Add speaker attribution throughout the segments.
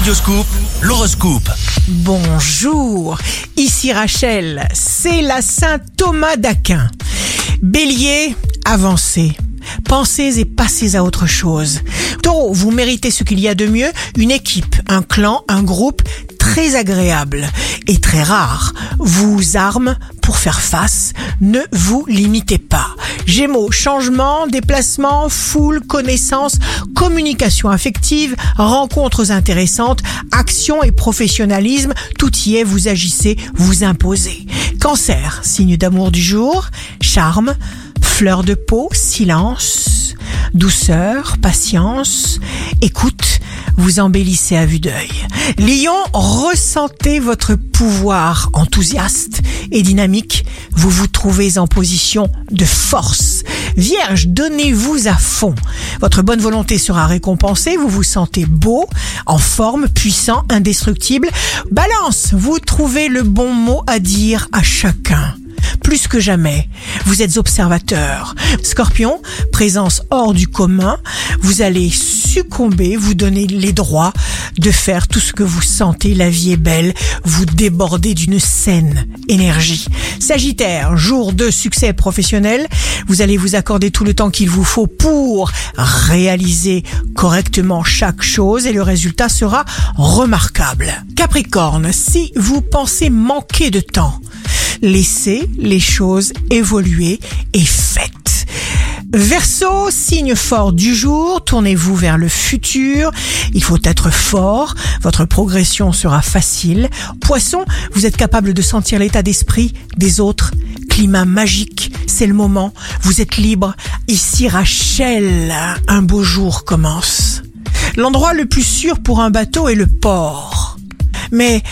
Speaker 1: Radioscoop, l'horoscope.
Speaker 2: Bonjour, ici Rachel, c'est la Saint Thomas d'Aquin. Bélier, avancez. Pensez et passez à autre chose. Taureau, vous méritez ce qu'il y a de mieux, une équipe, un clan, un groupe très agréable et très rare. Vous arme pour faire face, ne vous limitez pas. Gémeaux, changement, déplacement, foule, connaissance, communication affective, rencontres intéressantes, action et professionnalisme, tout y est, vous agissez, vous imposez. Cancer, signe d'amour du jour, charme, fleur de peau, silence, douceur, patience, écoute, vous embellissez à vue d'œil. Lion, ressentez votre pouvoir enthousiaste et dynamique. Vous vous trouvez en position de force. Vierge, donnez-vous à fond. Votre bonne volonté sera récompensée. Vous vous sentez beau, en forme, puissant, indestructible. Balance, vous trouvez le bon mot à dire à chacun plus que jamais. Vous êtes observateur. Scorpion, présence hors du commun. Vous allez succomber, vous donner les droits de faire tout ce que vous sentez. La vie est belle. Vous débordez d'une saine énergie. Sagittaire, jour de succès professionnel. Vous allez vous accorder tout le temps qu'il vous faut pour réaliser correctement chaque chose et le résultat sera remarquable. Capricorne, si vous pensez manquer de temps, laissez les choses évoluer et faites. Verseau, signe fort du jour, tournez-vous vers le futur, il faut être fort, votre progression sera facile. Poisson, vous êtes capable de sentir l'état d'esprit des autres, climat magique, c'est le moment, vous êtes libre. Ici Rachel, un beau jour commence. L'endroit le plus sûr pour un bateau est le port. Mais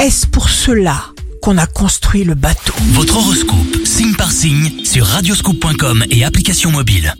Speaker 2: est-ce pour cela qu'on a construit le bateau
Speaker 1: Votre horoscope, signe par signe, sur radioscoop.com et application mobile.